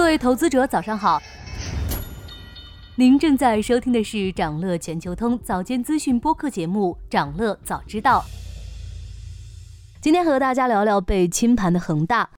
各位投资者，早上好。您正在收听的是长乐全球通早间资讯播客节目《长乐早知道》。今天和大家聊聊被清盘的恒大。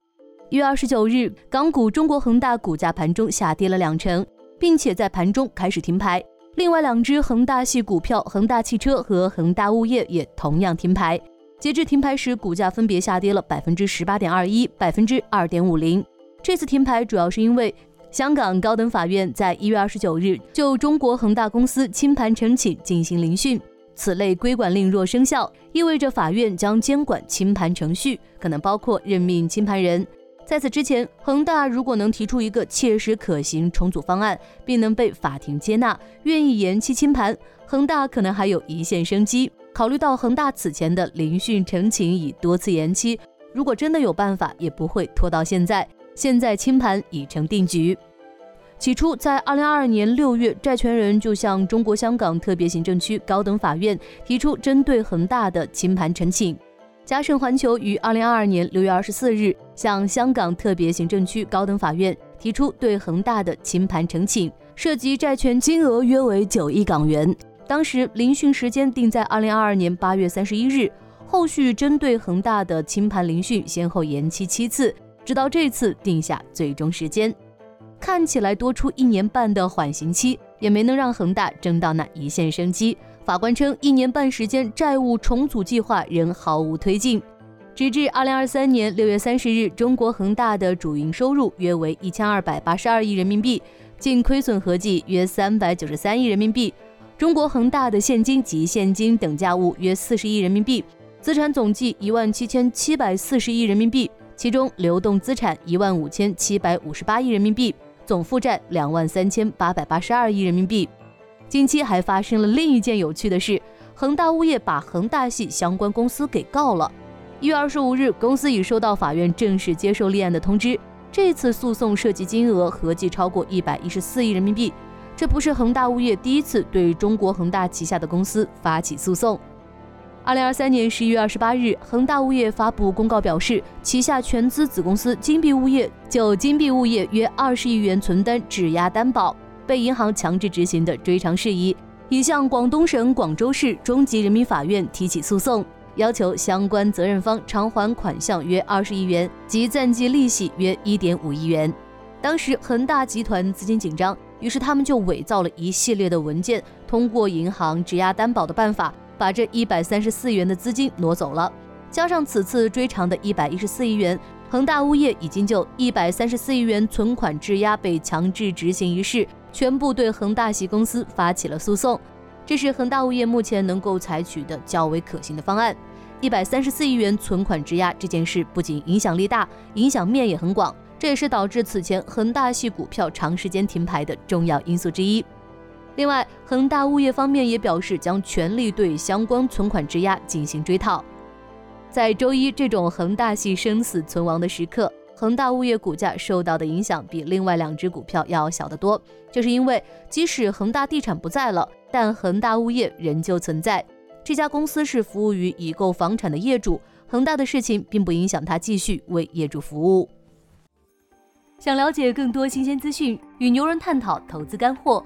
一月二十九日，港股中国恒大股价盘中下跌了两成，并且在盘中开始停牌。另外两只恒大系股票恒大汽车和恒大物业也同样停牌。截至停牌时，股价分别下跌了百分之十八点二一、百分之二点五零。这次停牌主要是因为香港高等法院在一月二十九日就中国恒大公司清盘呈请进行聆讯，此类规管令若生效，意味着法院将监管清盘程序，可能包括任命清盘人。在此之前，恒大如果能提出一个切实可行重组方案，并能被法庭接纳，愿意延期清盘，恒大可能还有一线生机。考虑到恒大此前的聆讯呈请已多次延期，如果真的有办法，也不会拖到现在。现在清盘已成定局。起初，在二零二二年六月，债权人就向中国香港特别行政区高等法院提出针对恒大的清盘申请。嘉盛环球于二零二二年六月二十四日向香港特别行政区高等法院提出对恒大的清盘申请，涉及债权金额约为九亿港元。当时聆讯时间定在二零二二年八月三十一日，后续针对恒大的清盘聆讯先后延期七次。直到这次定下最终时间，看起来多出一年半的缓刑期，也没能让恒大争到那一线生机。法官称，一年半时间，债务重组计划仍毫无推进。直至二零二三年六月三十日，中国恒大的主营收入约为一千二百八十二亿人民币，净亏损合计约三百九十三亿人民币。中国恒大的现金及现金等价物约四十亿人民币，资产总计一万七千七百四十亿人民币。其中，流动资产一万五千七百五十八亿人民币，总负债两万三千八百八十二亿人民币。近期还发生了另一件有趣的事：恒大物业把恒大系相关公司给告了。一月二十五日，公司已收到法院正式接受立案的通知。这次诉讼涉及金额合计超过一百一十四亿人民币，这不是恒大物业第一次对中国恒大旗下的公司发起诉讼。二零二三年十一月二十八日，恒大物业发布公告表示，旗下全资子公司金碧物业就金碧物业约二十亿元存单质押担保被银行强制执行的追偿事宜，已向广东省广州市中级人民法院提起诉讼，要求相关责任方偿还款项约二十亿元及暂借利息约一点五亿元。当时恒大集团资金紧张，于是他们就伪造了一系列的文件，通过银行质押担保的办法。把这一百三十四元的资金挪走了，加上此次追偿的一百一十四亿元，恒大物业已经就一百三十四亿元存款质押被强制执行一事，全部对恒大系公司发起了诉讼。这是恒大物业目前能够采取的较为可行的方案。一百三十四亿元存款质押这件事不仅影响力大，影响面也很广，这也是导致此前恒大系股票长时间停牌的重要因素之一。另外，恒大物业方面也表示将全力对相关存款质押进行追讨。在周一这种恒大系生死存亡的时刻，恒大物业股价受到的影响比另外两只股票要小得多。这是因为，即使恒大地产不在了，但恒大物业仍旧存在。这家公司是服务于已购房产的业主，恒大的事情并不影响他继续为业主服务。想了解更多新鲜资讯，与牛人探讨投资干货。